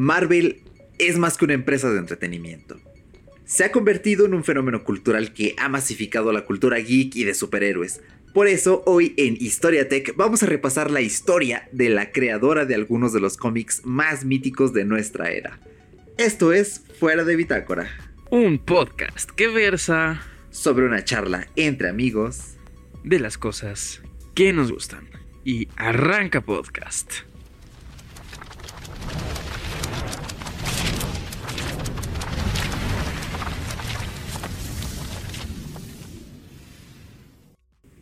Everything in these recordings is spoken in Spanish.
Marvel es más que una empresa de entretenimiento. Se ha convertido en un fenómeno cultural que ha masificado la cultura geek y de superhéroes. Por eso, hoy en Historia Tech vamos a repasar la historia de la creadora de algunos de los cómics más míticos de nuestra era. Esto es Fuera de Bitácora. Un podcast que versa sobre una charla entre amigos de las cosas que nos gustan. Y arranca podcast.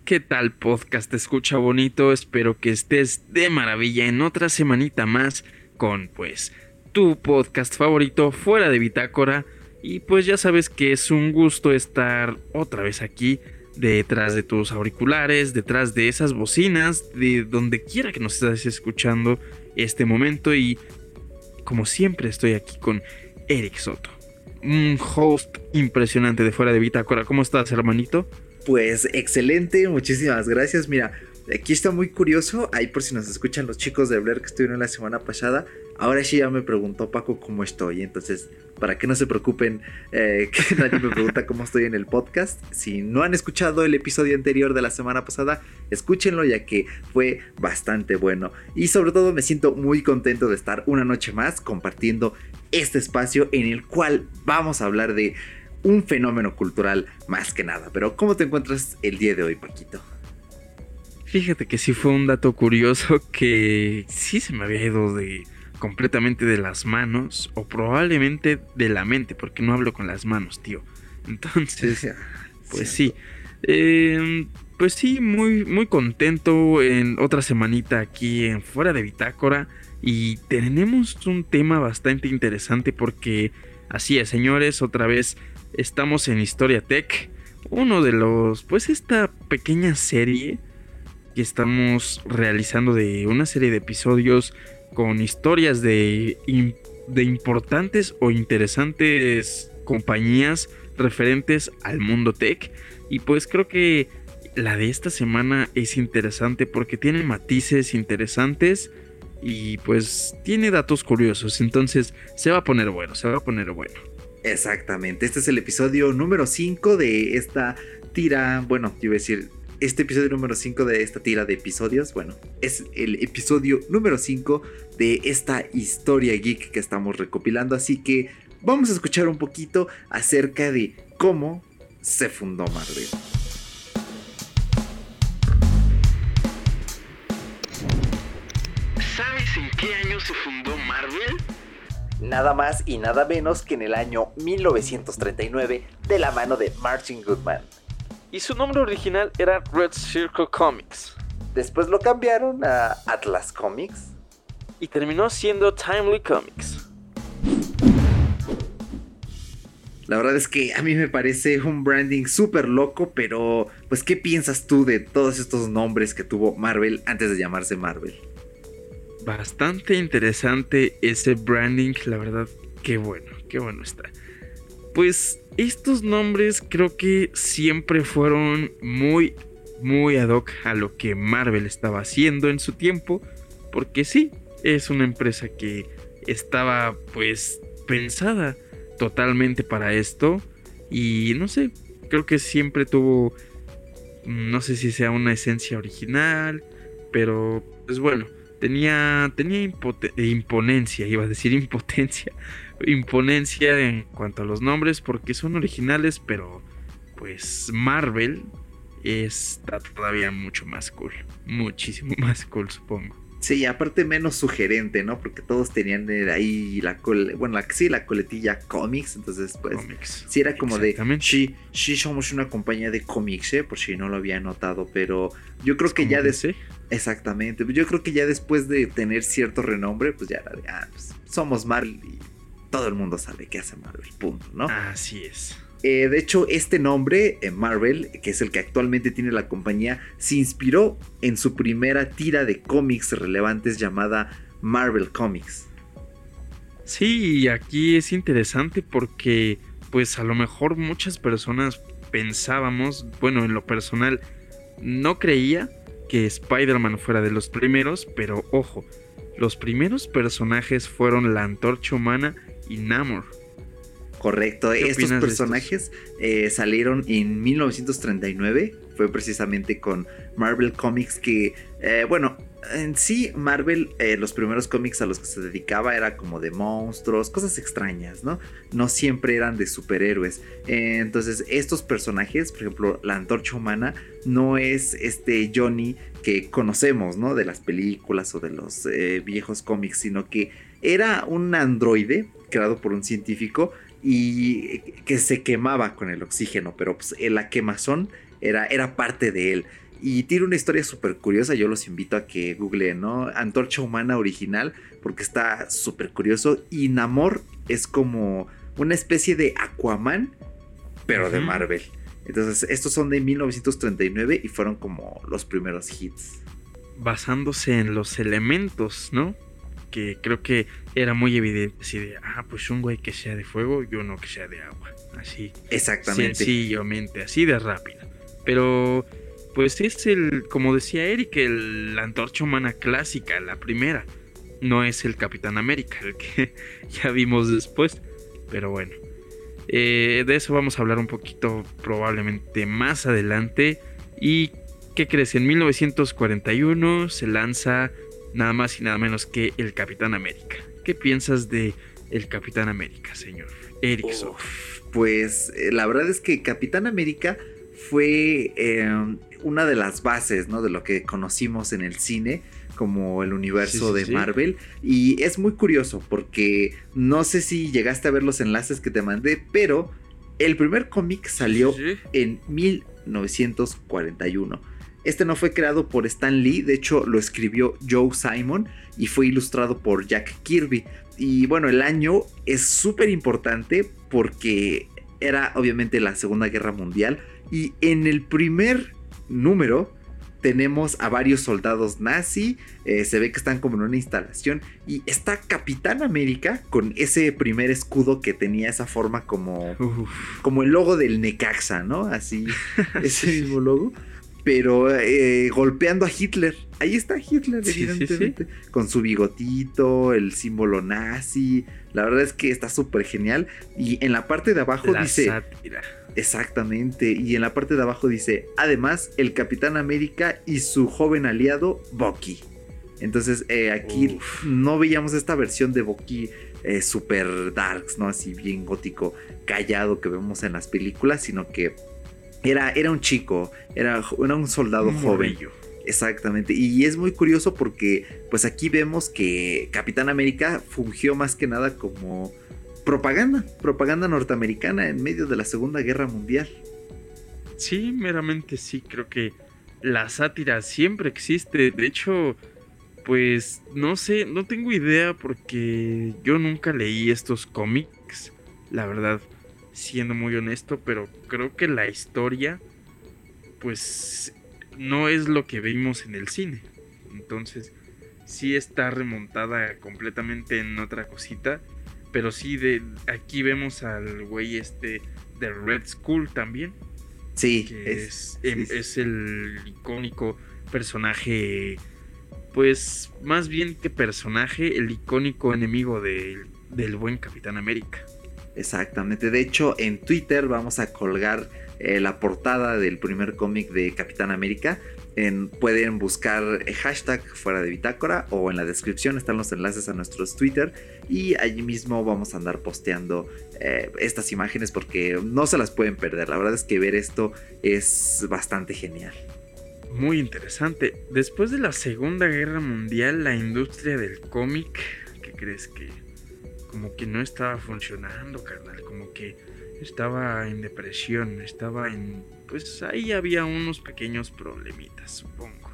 ¿Qué tal podcast? escucha bonito? Espero que estés de maravilla en otra semanita más con pues tu podcast favorito fuera de Bitácora. Y pues ya sabes que es un gusto estar otra vez aquí detrás de tus auriculares, detrás de esas bocinas, de donde quiera que nos estés escuchando este momento. Y como siempre estoy aquí con Eric Soto, un host impresionante de fuera de Bitácora. ¿Cómo estás, hermanito? Pues excelente, muchísimas gracias. Mira, aquí está muy curioso. Ahí por si nos escuchan los chicos de Blair que estuvieron la semana pasada. Ahora sí ya me preguntó Paco cómo estoy. Entonces, para que no se preocupen, eh, que nadie me pregunta cómo estoy en el podcast. Si no han escuchado el episodio anterior de la semana pasada, escúchenlo ya que fue bastante bueno. Y sobre todo me siento muy contento de estar una noche más compartiendo este espacio en el cual vamos a hablar de un fenómeno cultural más que nada. Pero ¿cómo te encuentras el día de hoy, Paquito? Fíjate que sí fue un dato curioso que sí se me había ido de completamente de las manos o probablemente de la mente, porque no hablo con las manos, tío. Entonces, pues sí. Em, pues sí, muy, muy contento en otra semanita aquí en Fuera de Bitácora. Y tenemos un tema bastante interesante porque así es, señores, otra vez estamos en Historia Tech, uno de los, pues esta pequeña serie que estamos realizando de una serie de episodios con historias de, de importantes o interesantes compañías referentes al mundo tech. Y pues creo que la de esta semana es interesante porque tiene matices interesantes y pues tiene datos curiosos. Entonces se va a poner bueno, se va a poner bueno. Exactamente, este es el episodio número 5 de esta tira, bueno, yo iba a decir, este episodio número 5 de esta tira de episodios, bueno, es el episodio número 5 de esta historia geek que estamos recopilando, así que vamos a escuchar un poquito acerca de cómo se fundó Marvel. ¿Sabes en qué año se fundó Marvel? Nada más y nada menos que en el año 1939 de la mano de Martin Goodman. Y su nombre original era Red Circle Comics. Después lo cambiaron a Atlas Comics. Y terminó siendo Timely Comics. La verdad es que a mí me parece un branding súper loco, pero pues ¿qué piensas tú de todos estos nombres que tuvo Marvel antes de llamarse Marvel? Bastante interesante ese branding, la verdad, qué bueno, qué bueno está. Pues estos nombres creo que siempre fueron muy, muy ad hoc a lo que Marvel estaba haciendo en su tiempo, porque sí, es una empresa que estaba pues pensada totalmente para esto y no sé, creo que siempre tuvo, no sé si sea una esencia original, pero pues bueno, tenía, tenía imponencia, iba a decir impotencia, imponencia en cuanto a los nombres porque son originales, pero pues Marvel está todavía mucho más cool, muchísimo más cool supongo. Sí, aparte menos sugerente, ¿no? Porque todos tenían ahí la cole, bueno, la, sí, la coletilla cómics, entonces pues comics. sí era como de sí, sí somos una compañía de cómics, ¿eh? por si no lo había notado, pero yo creo que ya de exactamente, yo creo que ya después de tener cierto renombre, pues ya era de ah, pues, somos Marvel y todo el mundo sabe qué hace Marvel, punto, ¿no? Así es. Eh, de hecho, este nombre, eh, Marvel, que es el que actualmente tiene la compañía, se inspiró en su primera tira de cómics relevantes llamada Marvel Comics. Sí, aquí es interesante porque, pues a lo mejor muchas personas pensábamos, bueno, en lo personal, no creía que Spider-Man fuera de los primeros, pero ojo, los primeros personajes fueron la Antorcha Humana y Namor. Correcto, estos personajes eh, salieron en 1939, fue precisamente con Marvel Comics que, eh, bueno, en sí, Marvel, eh, los primeros cómics a los que se dedicaba era como de monstruos, cosas extrañas, ¿no? No siempre eran de superhéroes. Eh, entonces, estos personajes, por ejemplo, la antorcha humana, no es este Johnny que conocemos, ¿no? De las películas o de los viejos cómics, sino que era un androide creado por un científico y que se quemaba con el oxígeno, pero pues, la quemazón era, era parte de él. Y tiene una historia súper curiosa, yo los invito a que googleen, ¿no? Antorcha Humana original, porque está súper curioso. Y Namor es como una especie de Aquaman, pero de Marvel. Entonces, estos son de 1939 y fueron como los primeros hits. Basándose en los elementos, ¿no? Que creo que era muy evidente, así de, ah, pues un güey que sea de fuego y uno que sea de agua. Así. Exactamente. Sencillamente, así de rápido. Pero pues es el, como decía Eric, el, la antorcha humana clásica, la primera. No es el Capitán América, el que ya vimos después. Pero bueno, eh, de eso vamos a hablar un poquito probablemente más adelante. ¿Y qué crees? En 1941 se lanza nada más y nada menos que el Capitán América. ¿Qué piensas de el Capitán América, señor Erickson? pues eh, la verdad es que Capitán América fue em, una de las bases, ¿no? De lo que conocimos en el cine como el universo de Marvel. Y es muy curioso porque no sé si llegaste a ver los enlaces que te mandé, pero el primer cómic salió en 1941. Este no fue creado por Stan Lee, de hecho lo escribió Joe Simon y fue ilustrado por Jack Kirby. Y bueno, el año es súper importante porque era obviamente la Segunda Guerra Mundial y en el primer número tenemos a varios soldados nazi, eh, se ve que están como en una instalación y está Capitán América con ese primer escudo que tenía esa forma como, como el logo del Necaxa, ¿no? Así, ese mismo logo. Pero eh, golpeando a Hitler. Ahí está Hitler, evidentemente. con su bigotito, el símbolo nazi. La verdad es que está súper genial. Y en la parte de abajo dice. Exactamente, y en la parte de abajo dice, además, el Capitán América y su joven aliado, Bucky. Entonces, eh, aquí no veíamos esta versión de Bucky eh, super darks, ¿no? Así bien gótico, callado que vemos en las películas, sino que era, era un chico, era, un soldado joven. Exactamente, y es muy curioso porque pues aquí vemos que Capitán América fungió más que nada como propaganda, propaganda norteamericana en medio de la Segunda Guerra Mundial. Sí, meramente sí, creo que la sátira siempre existe. De hecho, pues no sé, no tengo idea porque yo nunca leí estos cómics, la verdad, siendo muy honesto, pero creo que la historia, pues no es lo que vimos en el cine. Entonces, sí está remontada completamente en otra cosita pero sí, de aquí vemos al güey este de Red Skull también. Sí, es, es, el icónico personaje, pues más bien que personaje, el icónico enemigo del buen Capitán América. Exactamente, de hecho en Twitter vamos a colgar eh, la portada del primer cómic de Capitán América pueden buscar hashtag fuera de bitácora o en la descripción están los enlaces a nuestros Twitter y allí mismo vamos a andar posteando eh, estas imágenes porque no se las pueden perder. La verdad es que ver esto es bastante genial. Muy interesante. Después de la Segunda Guerra Mundial, la industria del cómic, ¿qué crees que? Como que no estaba funcionando, carnal. Como que estaba en depresión, estaba en pues ahí había unos pequeños problemitas, supongo.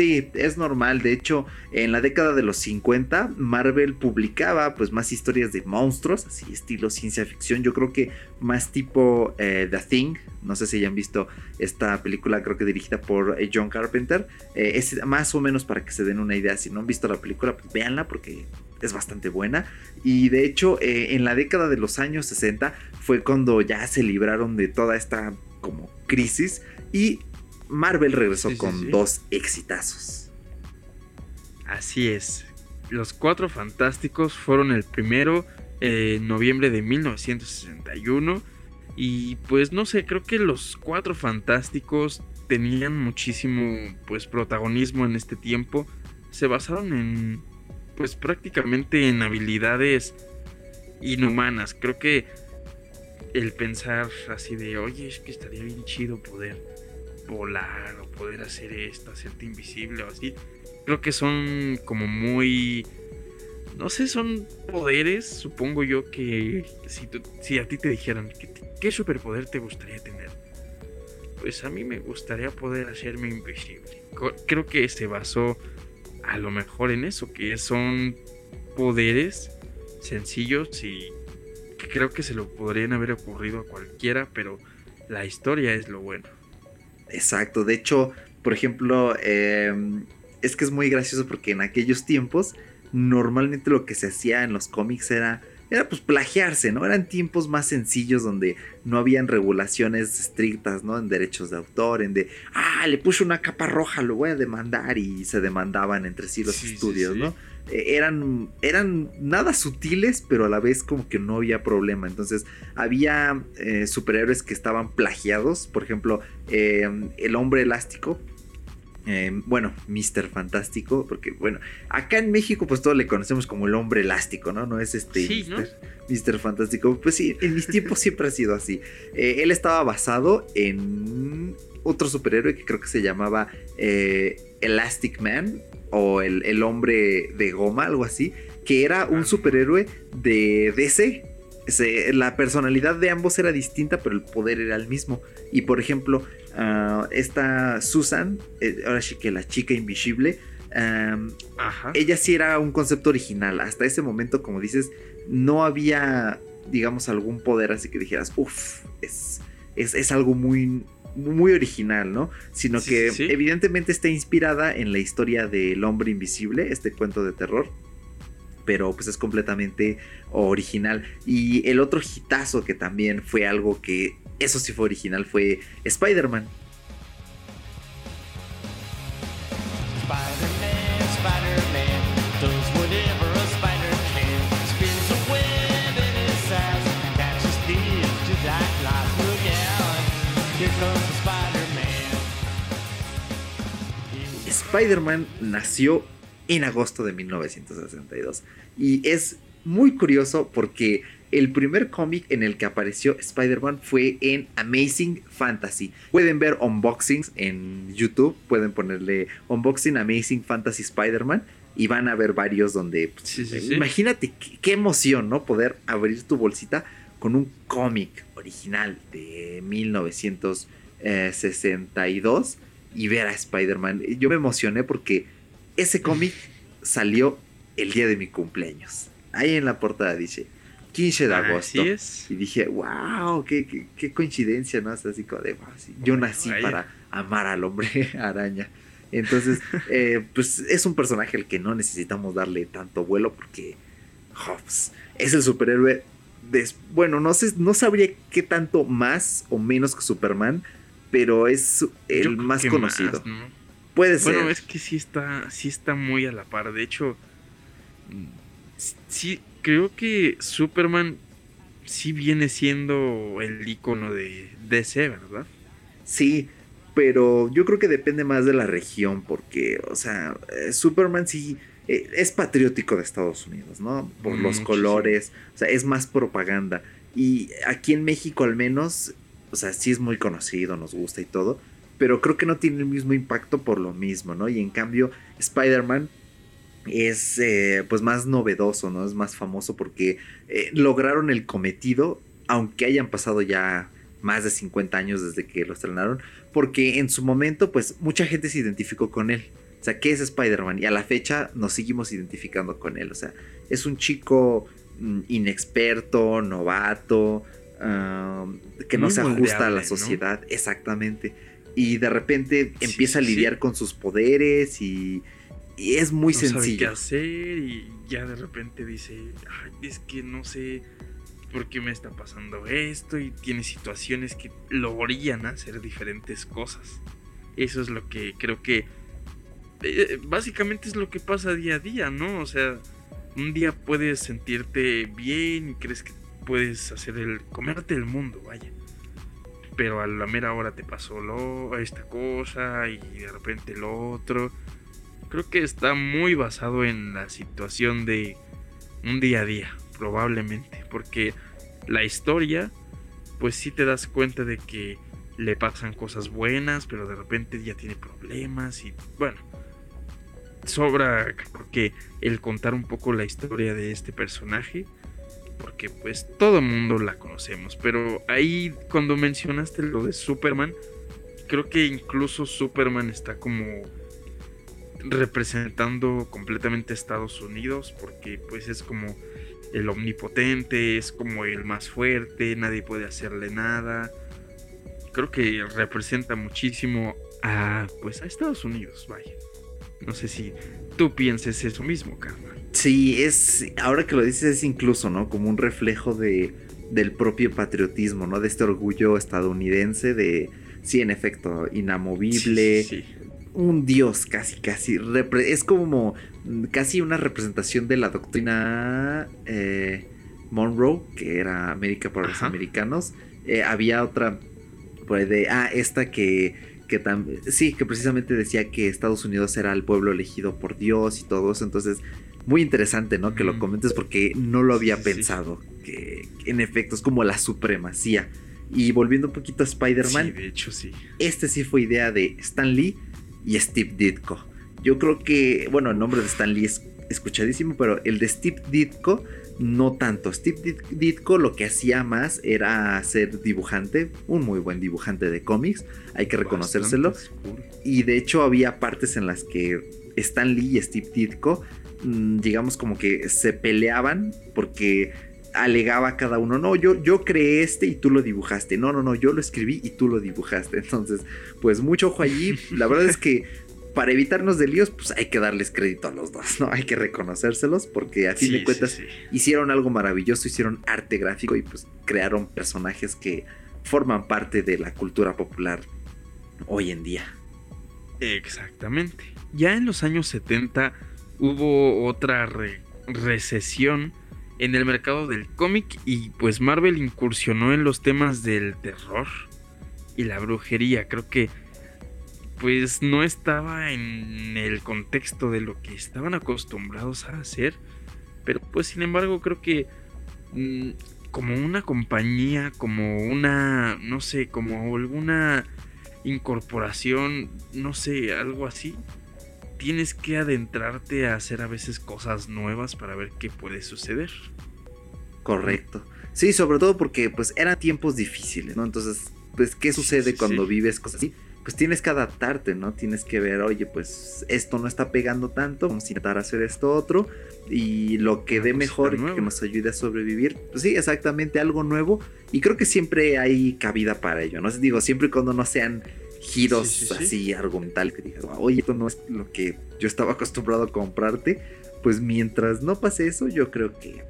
Sí, es normal. De hecho, en la década de los 50, Marvel publicaba pues más historias de monstruos, así estilo ciencia ficción. Yo creo que más tipo eh, The Thing. No sé si hayan visto esta película, creo que dirigida por eh, John Carpenter. Eh, es más o menos para que se den una idea. Si no han visto la película, pues véanla porque es bastante buena. Y de hecho, en la década de los años 60 fue cuando ya se libraron de toda esta como crisis y Marvel regresó con dos exitazos. Así es. Los Cuatro Fantásticos fueron el primero en noviembre de 1961. Y pues no sé, creo que los Cuatro Fantásticos tenían muchísimo pues protagonismo en este tiempo. Se basaron en pues prácticamente en habilidades inhumanas. Creo que el pensar así de, oye, es que estaría bien chido poder volar o poder hacer esto, hacerte invisible o así. Creo que son como muy... No sé, son poderes, supongo yo, que si, si a ti te dijeran, ¿qué, ¿qué superpoder te gustaría tener? Pues a mí me gustaría poder hacerme invisible. Creo que se basó a lo mejor en eso, que son poderes sencillos y creo que se lo podrían haber ocurrido a cualquiera, pero la historia es lo bueno. Exacto, de hecho, por ejemplo, em, es que es muy gracioso porque en aquellos tiempos normalmente lo que se hacía en los cómics era era pues plagiarse, ¿no? Eran tiempos más sencillos donde no habían regulaciones estrictas, ¿no? En derechos de autor, en de, ah, le puse una capa roja, lo voy a demandar y se demandaban entre sí los estudios, ¿no? E, eran, eran nada sutiles, pero a la vez como que no había problema. Entonces había eh, superhéroes que estaban plagiados, por ejemplo, em, el hombre elástico bueno, Mr. Fantástico, porque bueno, acá en México pues todos le conocemos como el hombre elástico, ¿no? No es este sí, Mr. Fantástico. Pues sí, en mis tiempos siempre ha sido así. Eh, él estaba basado en otro superhéroe que creo que se llamaba eh, Elastic Man o el, el, hombre de goma, algo así, que era un superhéroe de DC. la personalidad de ambos era distinta, pero el poder era el mismo. Y por ejemplo, Ah, esta Susan, eh, ahora sí que la chica invisible, ella sí era un concepto original. Hasta ese momento, como dices, no había, digamos, algún poder así que dijeras, uff, es, es, algo muy, muy original, ¿no? Sino que evidentemente está inspirada en la historia del hombre invisible, este cuento de terror. Pero pues es completamente original. Y el otro hitazo que también fue algo que eso sí fue original, fue Spider-Man. Spider-Man nació en agosto de 1962 y es muy curioso porque el primer cómic en el que apareció Spider-Man fue en Amazing Fantasy. Pueden ver unboxings en YouTube, pueden ponerle Unboxing Amazing Fantasy Spider-Man y van a ver varios donde... Pues, imagínate qué, emoción, ¿no? Poder abrir tu bolsita con un cómic original de 1962 y ver a Spider-Man. Yo me emocioné porque ese cómic salió el día de mi cumpleaños. Ahí en la portada dice 15 de agosto. Y dije, wow, qué, qué, coincidencia, ¿no? Así como de, yo nací para amar al hombre araña. Entonces, eh, pues es un personaje al que no necesitamos darle tanto vuelo porque Hobbs es el superhéroe. Bueno, no sé, no sabría qué tanto más o menos que Superman, pero es el más conocido. Puede ser. Bueno, es que sí está, sí está muy a la par. De hecho, sí, creo que Superman sí viene siendo el icono de DC, ¿verdad? Sí, pero yo creo que depende más de la región, porque, o sea, eh, Superman sí es patriótico de Estados Unidos, ¿no? Por los colores, o sea, es más propaganda. Y aquí en México al menos, o sea, sí es muy conocido, nos gusta y todo, pero creo que no tiene el mismo impacto por lo mismo, ¿no? Y en cambio, Spider-Man es eh, pues más novedoso, ¿no? Es más famoso porque eh, lograron el cometido, aunque hayan pasado ya más de 50 años desde que lo estrenaron, porque en su momento pues mucha gente se identificó con él. O sea, ¿qué es Spider-Man? Y a la fecha nos seguimos identificando con él. O sea, es un chico mm, inexperto, novato, que no se ajusta a la sociedad. Exactamente. Y de repente empieza a lidiar con sus poderes y y es muy no sencillo. Sabe qué hacer y ya de repente dice, es que no sé por qué me está pasando esto y tiene situaciones que lo orillan a hacer diferentes cosas. Eso es lo que creo que básicamente es lo que pasa día a día, ¿no? O sea, un día puedes sentirte bien y crees que puedes hacer el comerte el mundo, vaya. Pero a la mera hora te pasó lo, esta cosa y de repente lo otro. Creo que está muy basado en la situación de un día a día, probablemente, porque la historia pues sí te das cuenta de que le pasan cosas buenas, pero de repente ya tiene problemas y bueno, sobra que el contar un poco la historia de este personaje, porque pues todo el mundo la conocemos, pero ahí cuando mencionaste lo de Superman, creo que incluso Superman está como representando completamente a Estados Unidos, porque pues es como el omnipotente, es como el más fuerte, nadie puede hacerle nada. Creo que representa muchísimo a pues a Estados Unidos, vaya. No sé si tú pienses eso mismo, Carmen. Sí, es ahora que lo dices es incluso, ¿no? Como un reflejo de del propio patriotismo, ¿no? De este orgullo estadounidense de sí, en efecto, inamovible, sí, un dios casi, casi. Es como casi una representación de la doctrina eh, Monroe, que era América para los americanos. Eh, había otra, pues de, ah, esta que, que sí, que precisamente decía que Estados Unidos era el pueblo elegido por Dios y todo eso. Entonces, muy interesante, ¿no? Que lo comentes porque no lo había pensado. Que en efecto es como la supremacía. Y volviendo un poquito a Spider-Man. Sí, de hecho sí. Este sí fue idea de Stan Lee y Steve Ditko. Yo creo que, bueno, el nombre de Stan Lee es escuchadísimo, pero el de Steve Ditko no tanto. Steve Ditko lo que hacía más era ser dibujante, un muy buen dibujante de cómics, hay que reconocérselo. Y de hecho había partes en las que Stan Lee y Steve Ditko, mm, digamos como que se peleaban porque alegaba cada uno, no, yo, yo creé este y tú lo dibujaste, no, no, no, yo lo escribí y tú lo dibujaste. Entonces, pues mucho ojo allí. La verdad es que para evitarnos de líos, pues hay que darles crédito a los dos, ¿no? Hay que reconocérselos porque a fin de cuentas hicieron algo maravilloso, hicieron arte gráfico y pues crearon personajes que forman parte de la cultura popular hoy en día. Exactamente. Ya en los años 70 hubo otra recesión en el mercado del cómic y pues Marvel incursionó en los temas del terror y la brujería. Creo que pues no estaba en el contexto de lo que estaban acostumbrados a hacer. Pero pues sin embargo creo que mm, como una compañía, como una, no sé, como alguna incorporación, no sé, algo así, tienes que adentrarte a hacer a veces cosas nuevas para ver qué puede suceder. Correcto. Sí, sobre todo porque pues eran tiempos difíciles, ¿no? Entonces, pues, ¿qué sucede cuando vives cosas así? Pues tienes que adaptarte, ¿no? Tienes que ver, oye, pues esto no está pegando tanto, vamos a intentar hacer esto otro y lo que dé mejor y que nos ayude a sobrevivir. Pues sí, exactamente algo nuevo y creo que siempre hay cabida para ello, ¿no? Digo, siempre y cuando no sean giros así argumental que digas, oye, esto no es lo que yo estaba acostumbrado a comprarte, pues mientras no pase eso, yo creo que,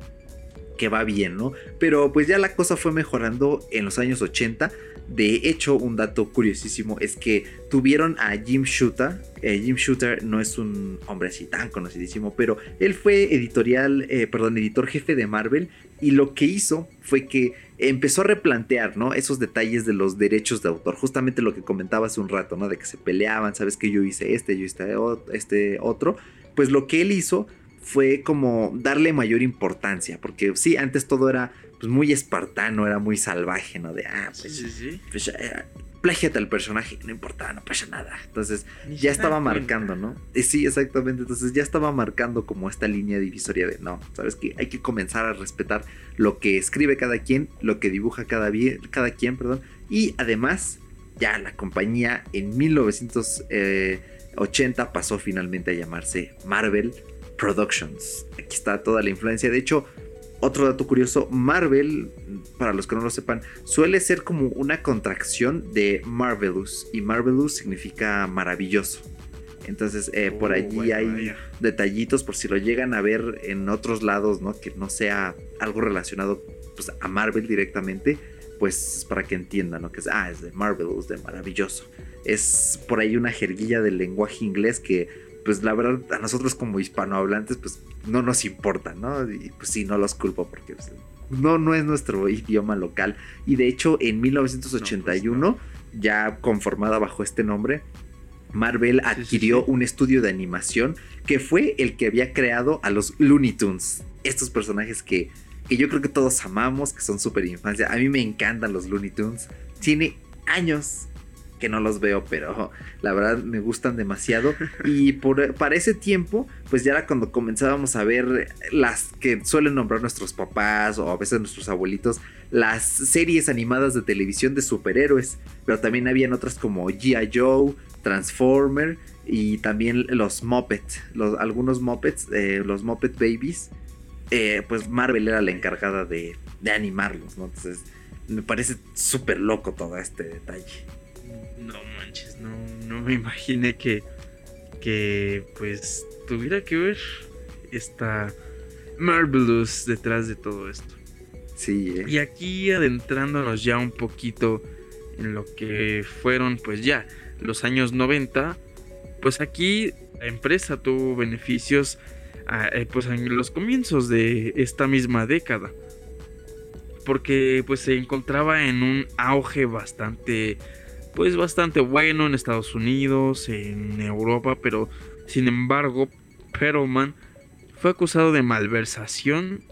que va bien, ¿no? Pero pues ya la cosa fue mejorando en los años 80. De hecho, un dato curiosísimo es que tuvieron a Jim Shooter. Eh, Jim Shooter no es un hombre así tan conocidísimo, pero él fue editorial, eh, perdón, editor jefe de Marvel. Y lo que hizo fue que empezó a replantear, ¿no? Esos detalles de los derechos de autor. Justamente lo que comentaba hace un rato, ¿no? De que se peleaban, sabes que yo hice este, yo hice este otro. Pues lo que él hizo fue como darle mayor importancia, porque sí, antes todo era pues muy espartano, era muy salvaje, ¿no? De, ah, pues, sí, sí, pues eh, plágiate al personaje, no importa, no pasa nada. Entonces ya estaba marcando, ¿no? Y sí, exactamente, entonces ya estaba marcando como esta línea divisoria de, no, sabes que hay que comenzar a respetar lo que escribe cada quien, lo que dibuja cada, cada quien, perdón, y además ya la compañía en 1980 eh, pasó finalmente a llamarse Marvel Productions. Aquí está toda la influencia. De hecho, otro dato curioso, Marvel, para los que no lo sepan, suele ser como una contracción de Marvelous. Y Marvelous significa maravilloso. Entonces, eh, por oh, allí hay detallitos por si lo llegan a ver en otros lados, ¿no? Que no sea algo relacionado pues, a Marvel directamente, pues para que entiendan, ¿no? Que es, ah, es de Marvelous, de maravilloso. Es por ahí una jerguilla del lenguaje inglés que pues la verdad a nosotros como hispanohablantes pues no nos importa, ¿no? Y pues sí, no los culpo porque pues, no, no es nuestro idioma local. Y de hecho en 1981, pues ya conformada bajo este nombre, Marvel adquirió un estudio de animación que fue el que había creado a los Looney Tunes. Estos personajes que, que yo creo que todos amamos, que son súper infancia. A mí me encantan los Looney Tunes. Tiene años que no los veo, pero la verdad me gustan demasiado. Y por, para ese tiempo, pues ya era cuando comenzábamos a ver las que suelen nombrar nuestros papás o a veces nuestros abuelitos, las series animadas de televisión de superhéroes. Pero también habían otras como G.I. Joe, Transformer y también los Muppets, algunos Muppets, eh, los Muppet Babies. Eh, pues Marvel era la encargada de, de animarlos, ¿no? Entonces me parece súper loco todo este detalle. No manches, no, no me imaginé que, que pues tuviera que ver esta Marvelous detrás de todo esto. Sí, ¿eh? Y aquí adentrándonos ya un poquito en lo que fueron pues ya los años 90, pues aquí la empresa tuvo beneficios eh, pues en los comienzos de esta misma década. Porque pues se encontraba en un auge bastante pues bastante bueno en Estados Unidos, en Europa, pero sin embargo, Perlman fue acusado de malversación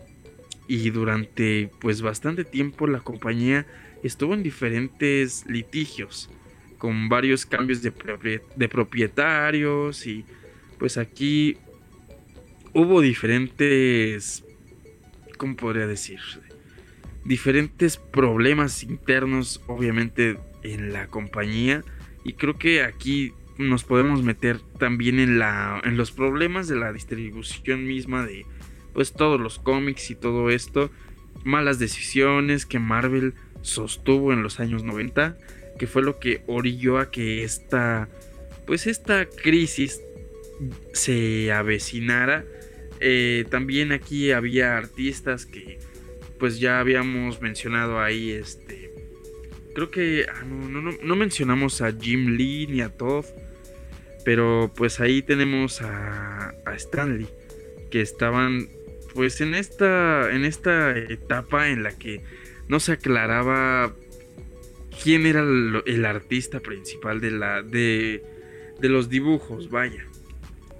y durante pues bastante tiempo la compañía estuvo en diferentes litigios con varios cambios de, de propietarios y pues aquí hubo diferentes ¿cómo podría decir? diferentes problemas internos obviamente en la compañía. Y creo que aquí nos podemos meter también en la en los problemas de la distribución misma de pues todos los cómics y todo esto. Malas decisiones que Marvel sostuvo en los años 90 que fue lo que orilló a que esta pues esta crisis se avecinara. Eh, también aquí había artistas que pues ya habíamos mencionado ahí este creo que ah, no, mencionamos a Jim Lee ni a Todd, pero pues ahí tenemos a, Stanley, que estaban pues en esta, en esta etapa en la que no se aclaraba quién era el, artista principal de, la, de, de los dibujos, vaya.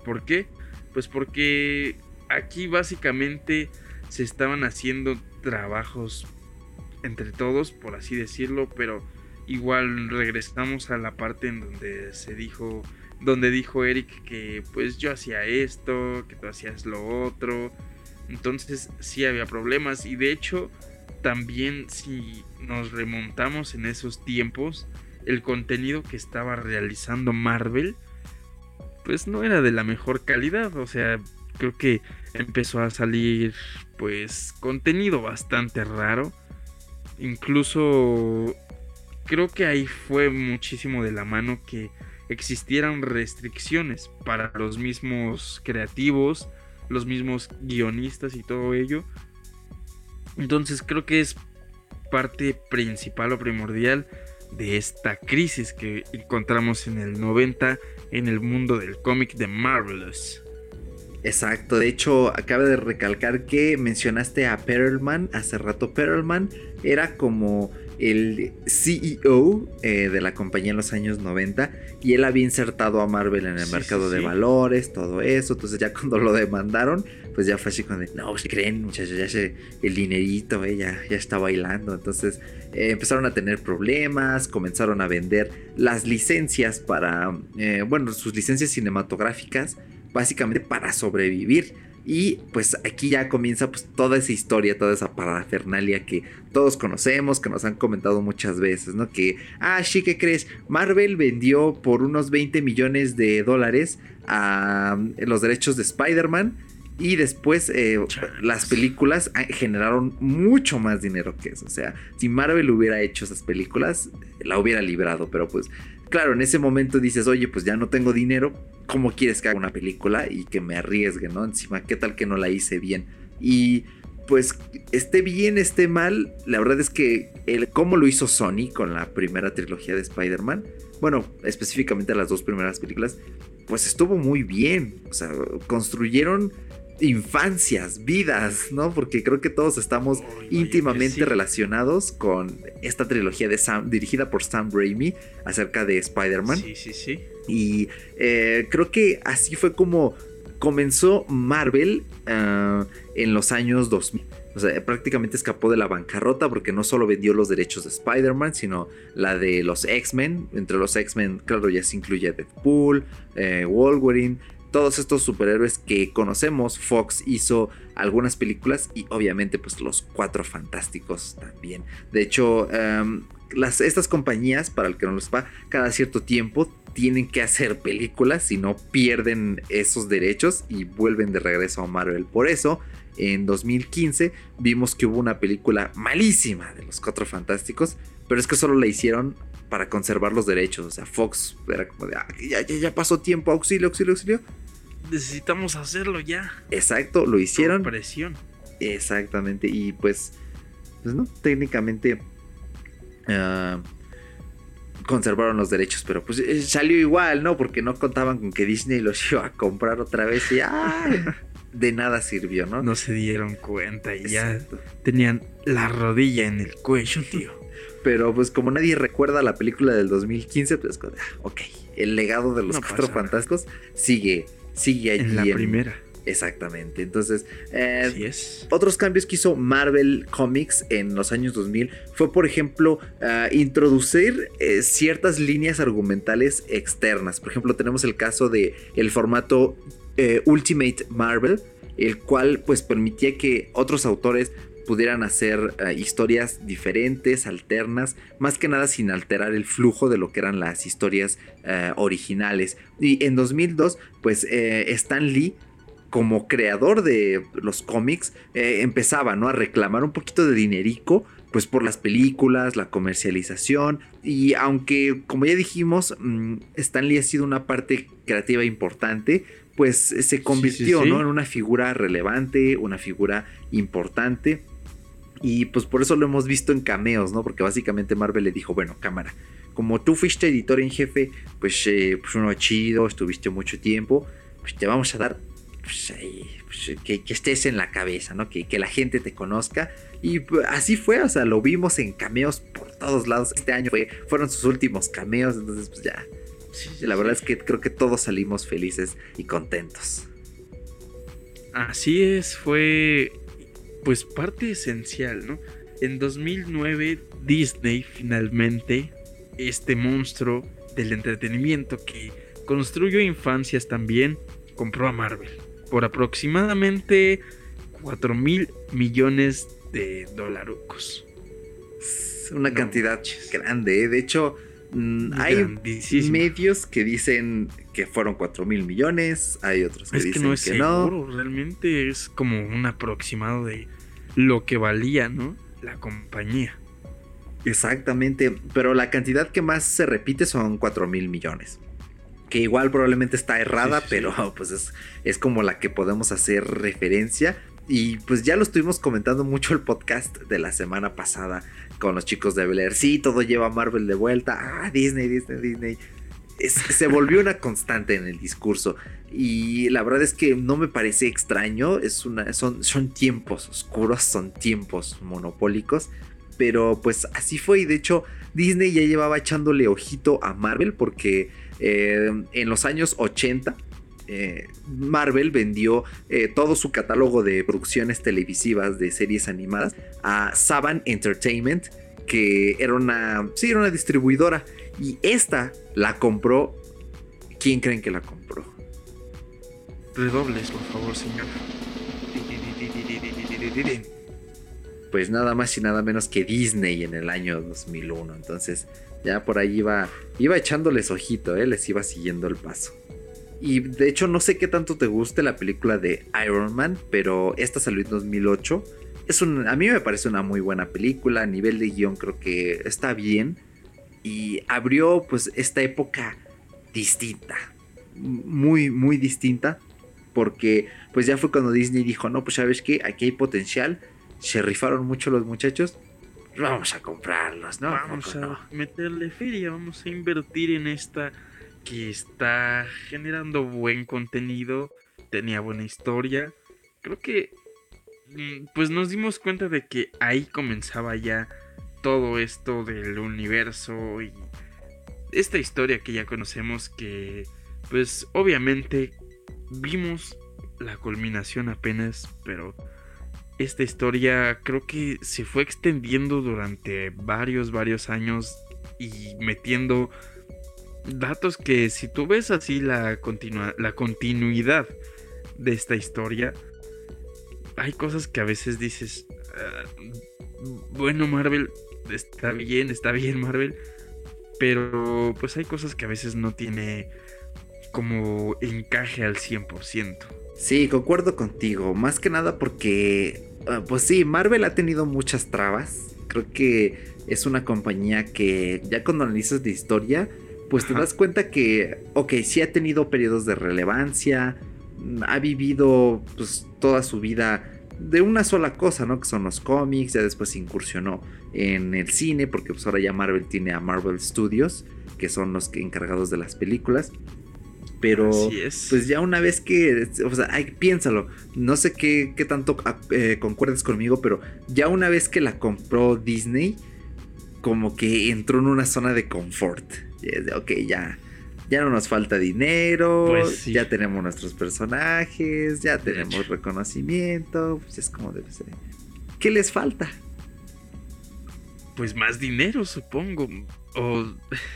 ¿Por qué? Pues porque aquí básicamente se estaban haciendo trabajos entre todos, por así decirlo, pero igual regresamos a la parte en donde se dijo, donde dijo Eric que pues yo hacía esto, que tú hacías lo otro, entonces sí había problemas. Y de hecho también si nos remontamos en esos tiempos, el contenido que estaba realizando Marvel pues no era de la mejor calidad, o sea, creo que empezó a salir pues contenido bastante raro Incluso creo que ahí fue muchísimo de la mano que existieran restricciones para los mismos creativos, los mismos guionistas y todo ello. Entonces creo que es parte principal o primordial de esta crisis que encontramos en el 90 en el mundo del cómic de Marvelous. Exacto, de hecho acaba de recalcar que mencionaste a Perlman, hace rato Perlman era como el CEO eh, de la compañía en los años 90 y él había insertado a Marvel en el mercado de valores, todo eso, entonces ya cuando lo demandaron, pues ya fue así como de, no, pues creen muchachos, ya el dinerito, eh, ya, está bailando, entonces eh, empezaron a tener problemas, comenzaron a vender las licencias para, bueno, sus licencias cinematográficas básicamente para sobrevivir. Y pues aquí ya comienza pues toda esa historia, toda esa parafernalia que todos conocemos, que nos han comentado muchas veces, ¿no? Que, ah, sí, ¿qué crees? Marvel vendió por unos 20 millones de dólares a los derechos de Spider-Man y después eh, las películas generaron mucho más dinero que eso. O sea, si Marvel hubiera hecho esas películas, la hubiera librado. Pero pues, claro, en ese momento dices, oye, pues ya no tengo dinero. ¿Cómo quieres que haga una película y que me arriesgue, no? Encima, ¿qué tal que no la hice bien? Y pues esté bien, esté mal, la verdad es que el cómo lo hizo Sony con la primera trilogía de Spider-Man, bueno, específicamente las dos primeras películas, pues estuvo muy bien. O sea, construyeron infancias, vidas, ¿no? Porque creo que todos estamos íntimamente relacionados con esta trilogía de Sam, dirigida por Sam Raimi acerca de Spider-Man. Sí, sí, sí. Y eh, creo que así fue como comenzó Marvel ah, en los años 2000. O sea, prácticamente escapó de la bancarrota porque no solo vendió los derechos de Spider-Man, sino la de los X-Men. Entre los X-Men, claro, ya se incluye Deadpool, eh, Wolverine, todos estos superhéroes que conocemos. Fox hizo algunas películas y obviamente pues los cuatro fantásticos también. De hecho, em, estas compañías, para el que no lo sepa, cada cierto tiempo tienen que hacer películas, si no pierden esos derechos y vuelven de regreso a Marvel. Por eso, en 2015 vimos que hubo una película malísima de los Cuatro Fantásticos, pero es que solo la hicieron para conservar los derechos. O sea, Fox era como de, ah, ya, ya, ya pasó tiempo, auxilio, auxilio, auxilio. Necesitamos hacerlo ya. Exacto, lo hicieron. Con presión. Exactamente, y pues, pues no, técnicamente ah, conservaron los derechos, pero pues eh, salió igual, ¿no? Porque no contaban con que Disney los iba a comprar otra vez y ¡ah! de nada sirvió, ¿no? No se dieron cuenta y ya tenían la rodilla en el cuello, tío. Pero pues como nadie recuerda la película del 2015, pues ah, ok, el legado de los cuatro fantásticos sigue, sigue allí. En la primera. Exactamente. Entonces, eh, es. otros cambios que hizo Marvel Comics en los años 2000 fue, por ejemplo, uh, introducir eh, ciertas líneas argumentales externas. Por ejemplo, tenemos el caso de el formato eh, Ultimate Marvel, el cual pues permitía que otros autores pudieran hacer uh, historias diferentes, alternas, más que nada sin alterar el flujo de lo que eran las historias uh, originales. Y en 2002, pues Stan Lee como creador de los cómics eh, empezaba ¿no? a reclamar un poquito de dinerico pues por las películas, la comercialización y aunque como ya dijimos mm, Stan Lee ha sido una parte creativa importante pues se convirtió Sí, sí, sí. ¿no? en una figura relevante, una figura importante y pues por eso lo hemos visto en cameos, ¿no? Porque básicamente Marvel le dijo, bueno, cámara, como tú fuiste editor en jefe, pues, eh, pues uno chido, estuviste mucho tiempo, pues te vamos a dar pues, pues, que, que estés en la cabeza, ¿no? Que, que la gente te conozca. Y pues, así fue, o sea, lo vimos en cameos por todos lados. Este año fue, fueron sus últimos cameos, entonces pues ya. La verdad es que creo que todos salimos felices y contentos. Así es, fue pues parte esencial, ¿no? En 2009 Disney finalmente, este monstruo del entretenimiento que construyó infancias también, compró a Marvel por aproximadamente 4 mil millones de dolarucos. Es una No cantidad manches. grande, ¿eh? De hecho, mm, hay medios que dicen que fueron 4 mil millones, hay otros que Es que dicen no es que no. seguro, realmente es como un aproximado de lo que valía, ¿no? La compañía. Exactamente, pero la cantidad que más se repite son 4 mil millones. Que igual probablemente está errada, Sí, sí, sí. pero pues es, es como la que podemos hacer referencia. Y pues ya lo estuvimos comentando mucho el podcast de la semana pasada con los chicos de Bel Air. Sí, todo lleva a Marvel de vuelta. Ah, Disney, Disney, Disney. Se volvió una constante en el discurso. Y la verdad es que no me parece extraño. Es una, son, son tiempos oscuros, son tiempos monopólicos. Pero pues así fue. Y de hecho, Disney ya llevaba echándole ojito a Marvel. Porque eh, en los años 80. eh, Marvel vendió eh, todo su catálogo de producciones televisivas de series animadas a Saban Entertainment, que era una, sí, era una distribuidora. Y esta la compró. ¿Quién creen que la compró? Redobles, por favor, señor. Pues nada más y nada menos que Disney en el año 2001. Entonces ya por ahí iba, iba echándoles ojito, ¿eh? les iba siguiendo el paso. Y de hecho no sé qué tanto te guste la película de Iron Man, pero esta salió en 2008. Es un, a mí me parece una muy buena película, a nivel de guion creo que está bien. Y abrió pues esta época distinta, muy, muy distinta. Porque pues ya fue cuando Disney dijo, no, pues sabes que aquí hay potencial. Se rifaron mucho los muchachos. Vamos a comprarlos, ¿no? Vamos ¿A no? meterle feria, vamos a invertir en esta que está generando buen contenido, tenía buena historia. Creo que mm, pues nos dimos cuenta de que ahí comenzaba ya todo esto del universo y esta historia que ya conocemos que pues obviamente vimos la culminación apenas, pero esta historia creo que se fue extendiendo durante varios, varios años y metiendo datos que si tú ves así la, la continuidad de esta historia, hay cosas que a veces dices, ah, bueno Marvel, está bien, está bien Marvel, pero pues hay cosas que a veces no tiene como encaje al 100%. Sí, concuerdo contigo, más que nada porque, ah, pues sí, Marvel ha tenido muchas trabas, creo que es una compañía que ya cuando analizas la historia, pues te das cuenta que, ok, sí ha tenido periodos de relevancia, ha vivido pues toda su vida de una sola cosa, ¿no? Que son los cómics, ya después incursionó en el cine, porque pues ahora ya Marvel tiene a Marvel Studios, que son los encargados de las películas. Pero pues ya una vez que, o sea, piénsalo, no sé qué, qué tanto ah, eh, concuerdes conmigo, pero ya una vez que la compró Disney, como que entró en una zona de confort. Es de, ok, ya, ya no nos falta dinero, pues ya tenemos nuestros personajes, ya tenemos reconocimiento, pues es como debe ser. ¿Qué les falta? Pues más dinero, supongo. O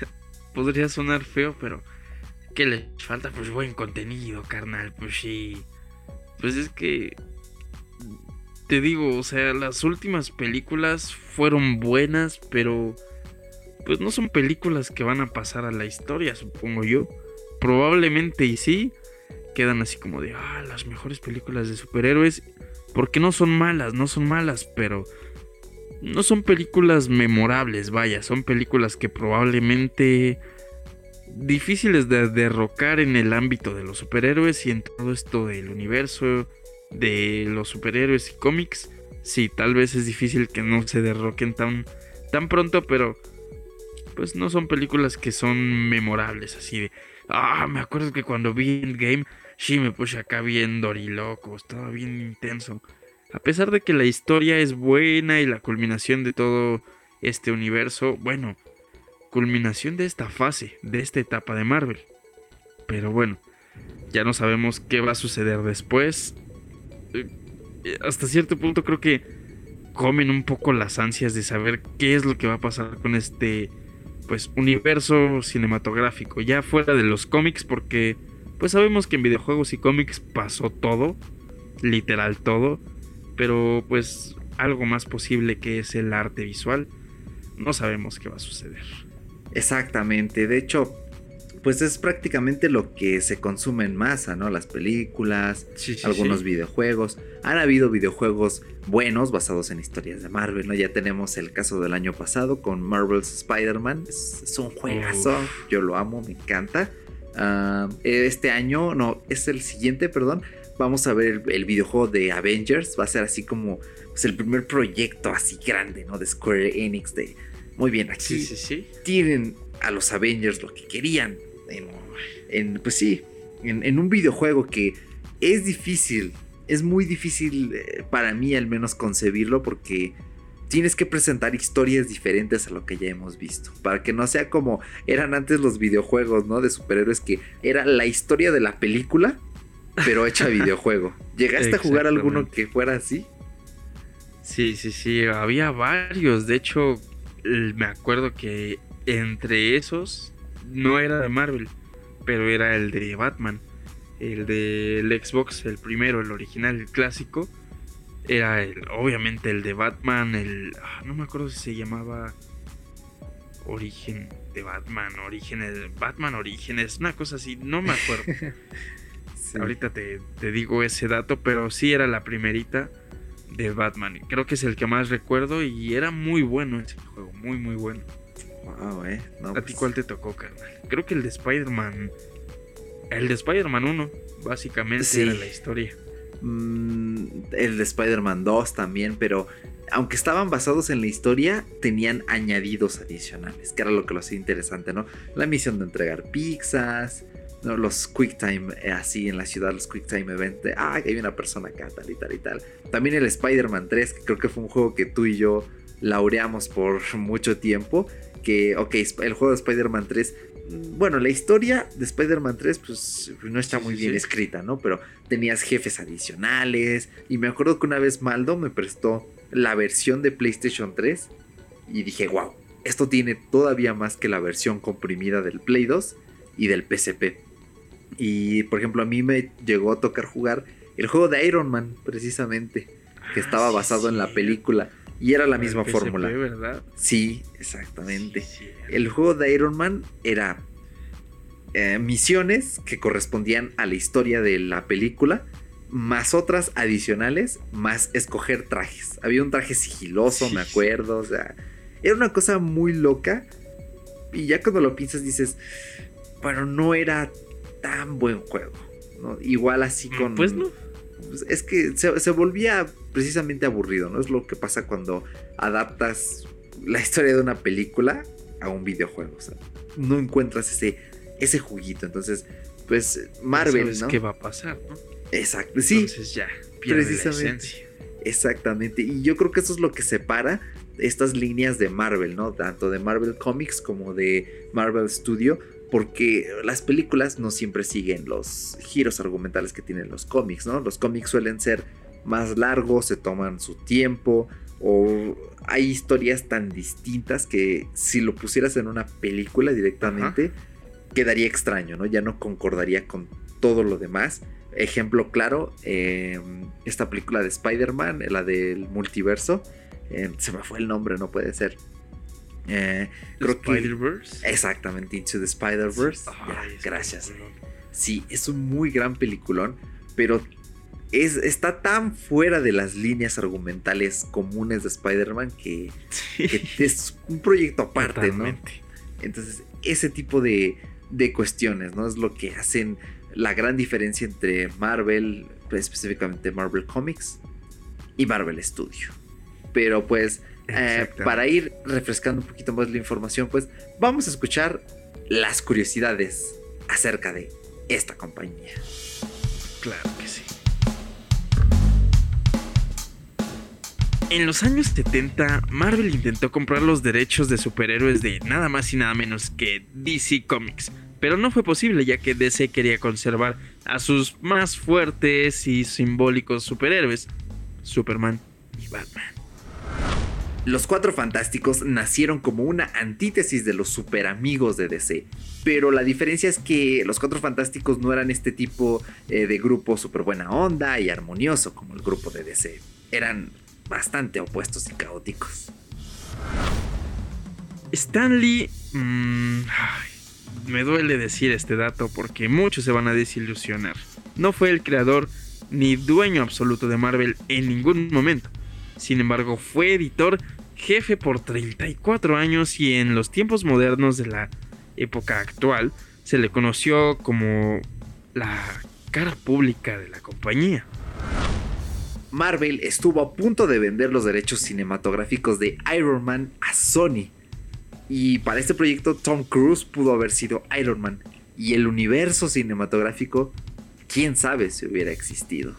podría sonar feo, pero ¿qué les falta? Pues buen contenido, carnal. Pues sí. Pues es que te digo, o sea, las últimas películas fueron buenas, pero pues no son películas que van a pasar a la historia, supongo yo. Probablemente y sí, quedan así como de, ah, las mejores películas de superhéroes, porque no son malas, no son malas, pero no son películas memorables, vaya, son películas que probablemente difíciles de derrocar en el ámbito de los superhéroes y en todo esto del universo de los superhéroes y cómics. Sí, tal vez es difícil que no se derroquen tan, tan pronto, pero pues no son películas que son memorables, así de, ah, me acuerdo que cuando vi Endgame, sí me puse acá bien doriloco, estaba bien intenso. A pesar de que la historia es buena y la culminación de todo este universo, bueno, culminación de esta fase, de esta etapa de Marvel. Pero bueno, ya no sabemos qué va a suceder después. Eh, hasta cierto punto creo que comen un poco las ansias de saber qué es lo que va a pasar con este pues universo cinematográfico, ya fuera de los cómics porque pues sabemos que en videojuegos y cómics pasó todo, literal todo, pero pues algo más posible que es el arte visual, no sabemos qué va a suceder. Exactamente, de hecho, pues es prácticamente lo que se consume en masa, ¿no? Las películas, algunos videojuegos. Han habido videojuegos buenos basados en historias de Marvel, ¿no? Ya tenemos el caso del año pasado con Marvel's Spider-Man. Es, un juegazo, yo lo amo, me encanta. Ah, este año, no, es el siguiente, perdón. Vamos a ver el, videojuego de Avengers. Va a ser así como pues, el primer proyecto así grande, ¿no? De Square Enix. De, muy bien, aquí tienen a los Avengers lo que querían en, pues sí, en, un videojuego que es difícil, es muy difícil eh, para mí al menos concebirlo porque tienes que presentar historias diferentes a lo que ya hemos visto. Para que no sea como eran antes los videojuegos, ¿no? De superhéroes que era la historia de la película, pero hecha videojuego. ¿Llegaste a jugar alguno que fuera así? Sí, sí, sí, había varios. De hecho, me acuerdo que entre esos no era de Marvel, pero era el de Batman. El del Xbox, el primero, el original, el clásico. Era el, obviamente el de Batman, el... Ah, no me acuerdo si se llamaba... Origen de Batman, Orígenes, Batman Orígenes, una cosa así, no me acuerdo. Ahorita te, te, digo ese dato, pero sí era la primerita de Batman. Creo que es el que más recuerdo y era muy bueno ese juego, muy muy bueno. Eh. ¿A ti pues cuál te tocó, carnal? Creo que el de Spider-Man. El de Spider-Man 1, básicamente era la historia. Mm, el de Spider-Man 2 también, pero aunque estaban basados en la historia, tenían añadidos adicionales, que era lo que lo hacía interesante, ¿no? La misión de entregar pizzas, ¿no? los quick time, eh, así en la ciudad, los quick time event, de, ah, que hay una persona acá, tal y tal y tal. También el Spider-Man 3, que creo que fue un juego que tú y yo laureamos por mucho tiempo, que, ok, el juego de Spider-Man 3 mm, bueno, la historia de Spider-Man 3 pues no está muy bien escrita, ¿no? Pero tenías jefes adicionales y me acuerdo que una vez Maldo me prestó la versión de PlayStation 3 y dije, wow, esto tiene todavía más que la versión comprimida del Play 2 y del PSP. Y por ejemplo, a mí me llegó a tocar jugar el juego de Iron Man, precisamente, que ah, estaba basado en la película. Y era la misma fórmula. ¿verdad? Sí, exactamente. el juego de Iron Man era eh, misiones que correspondían a la historia de la película, más otras adicionales, más escoger trajes. Había un traje sigiloso, me acuerdo. O sea, era una cosa muy loca. Y ya cuando lo piensas dices, bueno, no era tan buen juego. Igual así mm, con... Pues no. Pues, es que se, volvía precisamente aburrido, ¿no? Es lo que pasa cuando adaptas la historia de una película a un videojuego. O sea, no encuentras ese, ese juguito. Entonces, pues Marvel, ¿no? ¿Qué va a pasar, no? Exacto, sí. Entonces ya, precisamente. Exactamente. Y yo creo que eso es lo que separa estas líneas de Marvel, ¿no? Tanto de Marvel Comics como de Marvel Studio porque las películas no siempre siguen los giros argumentales que tienen los cómics, ¿no? Los cómics suelen ser más largos, se toman su tiempo, o hay historias tan distintas que si lo pusieras en una película directamente, quedaría extraño, ¿no? Ya no concordaría con todo lo demás. Ejemplo claro, em, esta película de Spider-Man, la del multiverso, em, se me fue el nombre, no puede ser. Eh, Spider-Verse. Exactamente, Into the Spider-Verse. gracias. Sí, es un muy gran peliculón, pero es, está tan fuera de las líneas argumentales comunes de Spider-Man que, es un proyecto aparte, ¿no? Entonces, ese tipo de, de cuestiones, ¿no? Es lo que hacen la gran diferencia entre Marvel, específicamente Marvel Comics, y Marvel Studio. Pero pues eh, para ir refrescando un poquito más la información, pues vamos a escuchar las curiosidades acerca de esta compañía. Claro que sí. En los años 70, Marvel intentó comprar los derechos de superhéroes de nada más y nada menos que DC Comics, pero no fue posible ya que DC quería conservar a sus más fuertes y simbólicos superhéroes, Superman y Batman. Los Cuatro Fantásticos nacieron como una antítesis de los super amigos de DC, pero la diferencia es que los Cuatro Fantásticos no eran este tipo eh, de grupo super buena onda y armonioso como el grupo de DC, eran bastante opuestos y caóticos. Stanley... Mm, me duele decir este dato porque muchos se van a desilusionar. No fue el creador ni dueño absoluto de Marvel en ningún momento sin embargo, fue editor jefe por 34 años y en los tiempos modernos de la época actual se le conoció como la cara pública de la compañía. Marvel estuvo a punto de vender los derechos cinematográficos de Iron Man a Sony. Y para este proyecto Tom Cruise pudo haber sido Iron Man. Y el universo cinematográfico, quién sabe si hubiera existido.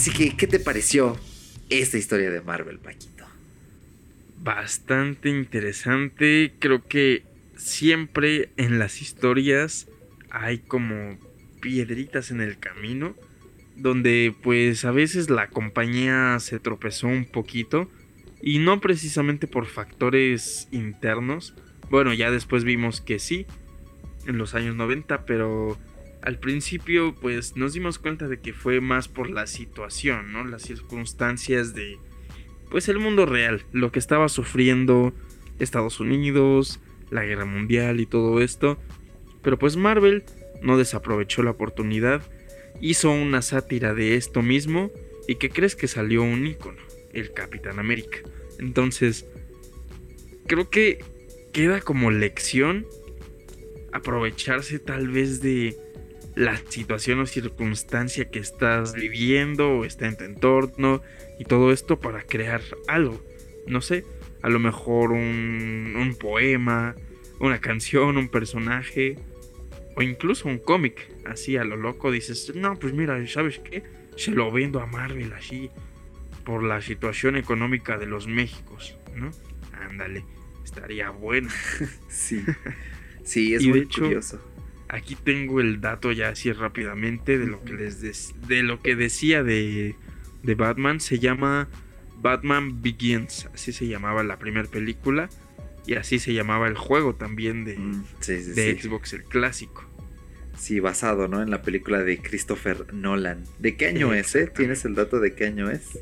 Así que, ¿qué te pareció esta historia de Marvel, Paquito? Bastante interesante. Creo que siempre en las historias hay como piedritas en el camino. Donde pues a veces la compañía se tropezó un poquito. Y no precisamente por factores internos. Bueno, ya después vimos que sí. En los años 90. Pero al principio pues nos dimos cuenta de que fue más por la situación, ¿no? Las circunstancias de pues el mundo real, lo que estaba sufriendo Estados Unidos, la guerra mundial y todo esto. Pero pues Marvel no desaprovechó la oportunidad, hizo una sátira de esto mismo y que crees que salió un icono, el Capitán América. Entonces, creo que queda como lección aprovecharse tal vez de la situación o circunstancia que estás viviendo o está en tu entorno y todo esto para crear algo. No sé, a lo mejor un, un poema, una canción, un personaje o incluso un cómic. Así a lo loco dices, no, pues mira, ¿sabes qué? Se lo vendo a Marvel así por la situación económica de los Méxicos, ¿no? Ándale, estaría bueno. sí, sí, es muy curioso. Aquí tengo el dato ya así rápidamente de lo que les de lo que decía de, de Batman. Se llama Batman Begins, así se llamaba la primera película y así se llamaba el juego también de, mm, de Xbox, el clásico. Sí, basado, ¿no? En la película de Christopher Nolan. ¿De qué año es, eh? ¿Tienes el dato de qué año es?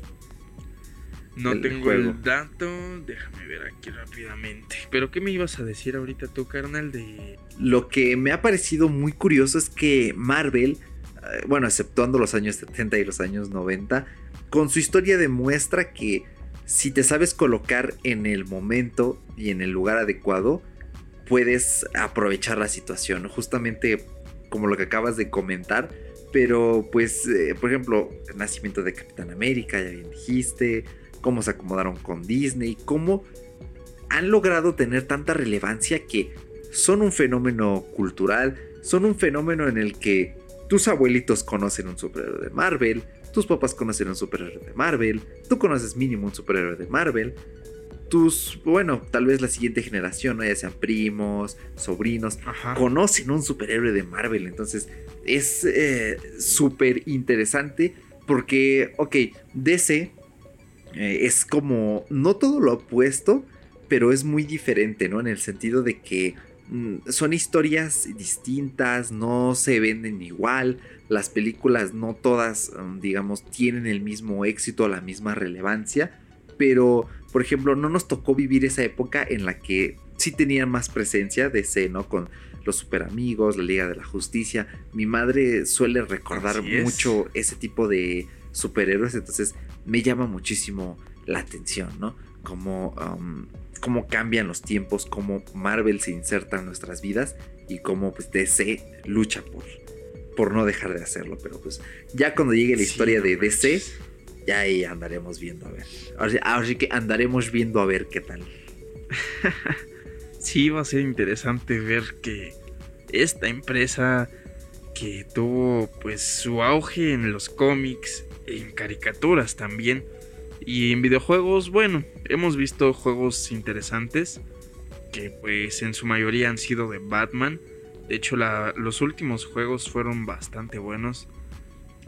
No tengo el dato, déjame ver aquí rápidamente. Pero ¿qué me ibas a decir ahorita tú, carnal, de... Lo que me ha parecido muy curioso es que Marvel, eh, bueno, exceptuando los años 70 y los años 90, con su historia demuestra que si te sabes colocar en el momento y en el lugar adecuado, puedes aprovechar la situación. Justamente como lo que acabas de comentar. Pero pues, eh, por ejemplo, el nacimiento de Capitán América, ya bien dijiste cómo se acomodaron con Disney, cómo han logrado tener tanta relevancia que son un fenómeno cultural, son un fenómeno en el que tus abuelitos conocen un superhéroe de Marvel, tus papás conocen un superhéroe de Marvel, tú conoces mínimo un superhéroe de Marvel, tus, bueno, tal vez la siguiente generación, ya sean primos, sobrinos, conocen un superhéroe de Marvel, entonces es eh, súper interesante porque, ok, DC eh, es como, no todo lo opuesto, pero es muy diferente, ¿no? En el sentido de que mm, son historias distintas, no se venden igual, las películas no todas, mm, digamos, tienen el mismo éxito, la misma relevancia, pero, por ejemplo, no nos tocó vivir esa época en la que sí tenían más presencia de ¿no? Con los super amigos, la Liga de la Justicia. Mi madre suele recordar mucho ese tipo de superhéroes, entonces me llama muchísimo la atención, ¿no? Cómo, cómo cambian los tiempos, cómo Marvel se inserta en nuestras vidas y cómo pues, DC lucha por, por no dejar de hacerlo. Pero pues ya cuando llegue la historia de DC, ya ahí andaremos viendo a ver. Ahora, sí que andaremos viendo a ver qué tal. sí, va a ser interesante ver que esta empresa que tuvo pues su auge en los cómics en caricaturas también. Y en videojuegos, bueno, hemos visto juegos interesantes que pues en su mayoría han sido de Batman. De hecho, los últimos juegos fueron bastante buenos.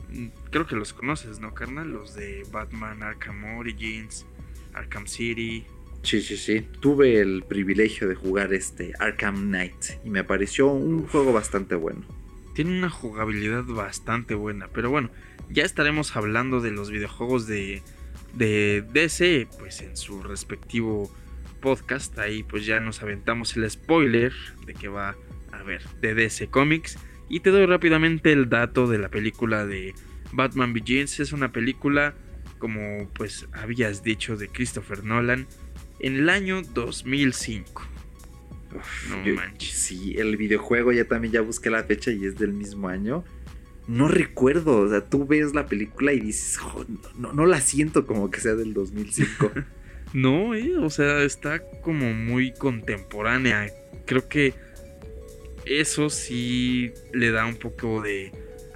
Mm, creo que los conoces, ¿no, carnal? Los de Batman Arkham Origins, Arkham City. Sí, sí, sí. Tuve el privilegio de jugar este Arkham Knight y me pareció un juego bastante bueno. Tiene una jugabilidad bastante buena, pero bueno, ya estaremos hablando de los videojuegos de, DC, pues en su respectivo podcast. Ahí pues ya nos aventamos el spoiler de que va a ver de DC Comics. Y te doy rápidamente el dato de la película de Batman Begins. Es una película, como pues habías dicho, de Christopher Nolan en el año 2005. No manches. Sí, el videojuego ya también ya busqué la fecha y es del mismo año no recuerdo. O sea, tú ves la película y dices, no, no, la siento como que sea del 2005. no, eh, o sea, está como muy contemporánea. Creo que eso sí le da un poco de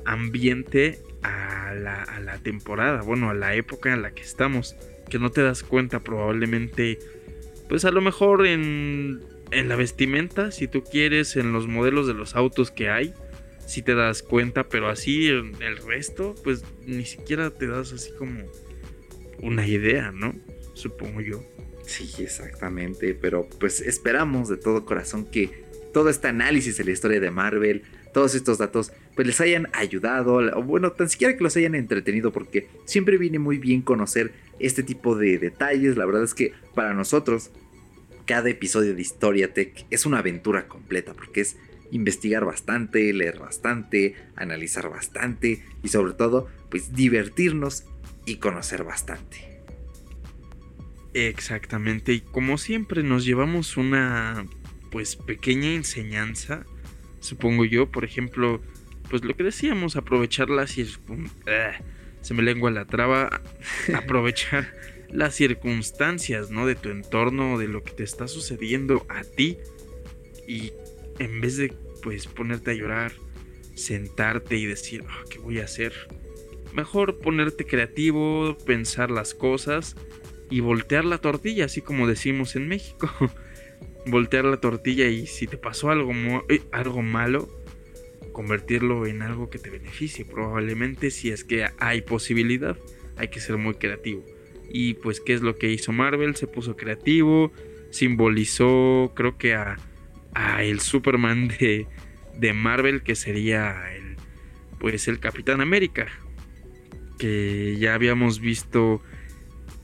ambiente a la, a la temporada, bueno, a la época en la que estamos. Que no te das cuenta probablemente, pues a lo mejor en, en la vestimenta, si tú quieres, en los modelos de los autos que hay si te das cuenta, pero así el, el resto, pues ni siquiera te das así como una idea, ¿no? Supongo yo. Sí, exactamente, pero pues esperamos de todo corazón que todo este análisis de la historia de Marvel, todos estos datos, pues les hayan ayudado, o bueno, tan siquiera que los hayan entretenido, porque siempre viene muy bien conocer este tipo de detalles. La verdad es que para nosotros, cada episodio de Historia Tech es una aventura completa, porque es investigar bastante, leer bastante, analizar bastante y sobre todo, pues divertirnos y conocer bastante. Exactamente, y como siempre nos llevamos una pues pequeña enseñanza supongo yo. Por ejemplo, pues lo que decíamos, aprovechar las eh, se me lengua la traba, aprovechar las circunstancias, ¿no? De tu entorno, de lo que te está sucediendo a ti y en vez de pues ponerte a llorar, sentarte y decir, ah, ¿qué voy a hacer? Mejor ponerte creativo, pensar las cosas y voltear la tortilla, así como decimos en México. voltear la tortilla y si te pasó algo, eh, algo malo, convertirlo en algo que te beneficie. Probablemente si es que hay posibilidad, hay que ser muy creativo. Y pues, ¿qué es lo que hizo Marvel? Se puso creativo, simbolizó, creo que a, el Superman de, de Marvel, que sería el, pues el Capitán América. Que ya habíamos visto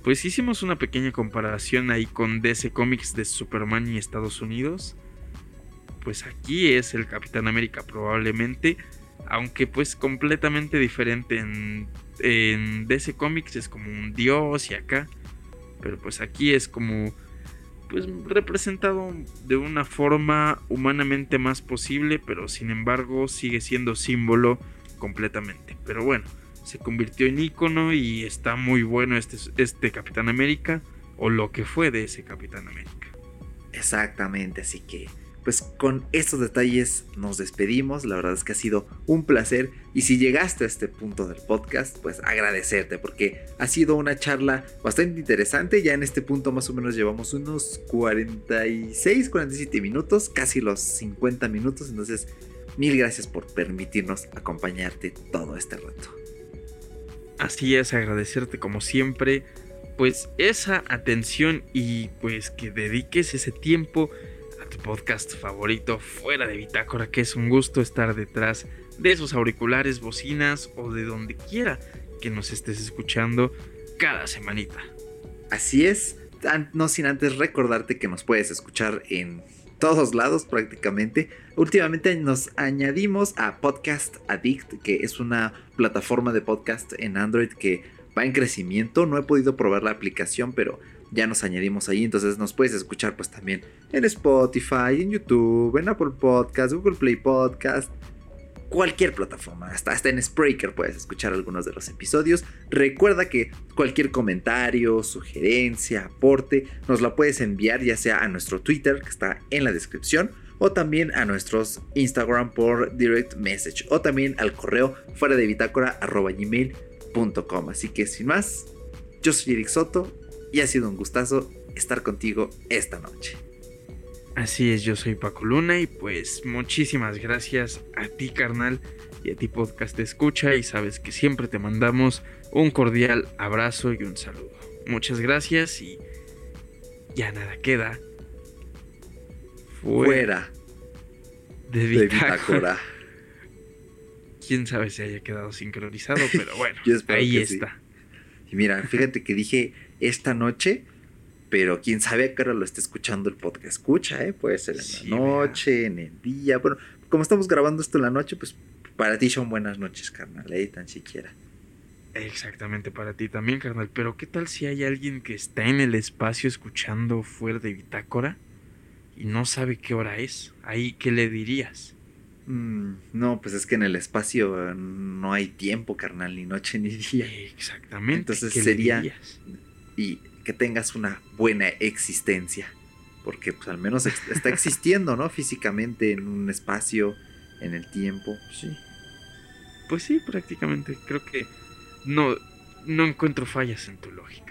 pues hicimos una pequeña comparación ahí con DC Comics de Superman y Estados Unidos. Pues aquí es el Capitán América probablemente, aunque pues completamente diferente en, en DC Comics es como un dios y acá, pero pues aquí es como pues representado de una forma humanamente más posible, pero sin embargo sigue siendo símbolo completamente. Pero bueno, se convirtió en icono y está muy bueno este, este Capitán América o lo que fue de ese Capitán América. Exactamente, así que pues con estos detalles nos despedimos, la verdad es que ha sido un placer. Y si llegaste a este punto del podcast, pues agradecerte porque ha sido una charla bastante interesante, ya en este punto más o menos llevamos unos 46, 47 minutos, casi los 50 minutos, entonces mil gracias por permitirnos acompañarte todo este rato. Así es, agradecerte como siempre, pues esa atención y pues que dediques ese tiempo tu podcast favorito fuera de Bitácora, que es un gusto estar detrás de esos auriculares, bocinas o de donde quiera que nos estés escuchando cada semanita. Así es, no sin antes recordarte que nos puedes escuchar en todos lados prácticamente. Últimamente nos añadimos a Podcast Addict, que es una plataforma de podcast en Android que va en crecimiento. No he podido probar la aplicación, pero ya nos añadimos ahí. Entonces nos puedes escuchar pues también en Spotify, en YouTube, en Apple Podcast, Google Play Podcast, cualquier plataforma, hasta, hasta en Spreaker puedes escuchar algunos de los episodios. Recuerda que cualquier comentario, sugerencia, aporte, nos lo puedes enviar ya sea a nuestro Twitter que está en la descripción o también a nuestros Instagram por direct message o también al correo fuera de bitácora gmail.com. Así que sin más, yo soy Eric Soto y ha sido un gustazo estar contigo esta noche. Así es, yo soy Paco Luna y pues muchísimas gracias a ti carnal y a ti podcast escucha y sabes que siempre te mandamos un cordial abrazo y un saludo. Muchas gracias y ya nada queda fuera, de, Bitácora. Quién sabe si haya quedado sincronizado, pero bueno, ahí está. Y mira, fíjate que dije esta noche pero quién sabe a qué hora lo esté escuchando el podcast. Escucha, ¿eh? Puede ser en la noche, en el día. Bueno, como estamos grabando esto en la noche, pues para ti son buenas noches, carnal, ¿eh? Tan siquiera. Exactamente, para ti también, carnal. Pero ¿qué tal si hay alguien que está en el espacio escuchando fuera de bitácora y no sabe qué hora es? Ahí, ¿qué le dirías? Mm, no, pues es que en el espacio eh, no hay tiempo, carnal, ni noche ni día. Exactamente. Entonces sería... Y que tengas una buena existencia. Porque pues al menos está existiendo, ¿no? Físicamente en un espacio, en el tiempo. Sí. Pues sí, prácticamente. Creo que no, no encuentro fallas en tu lógica.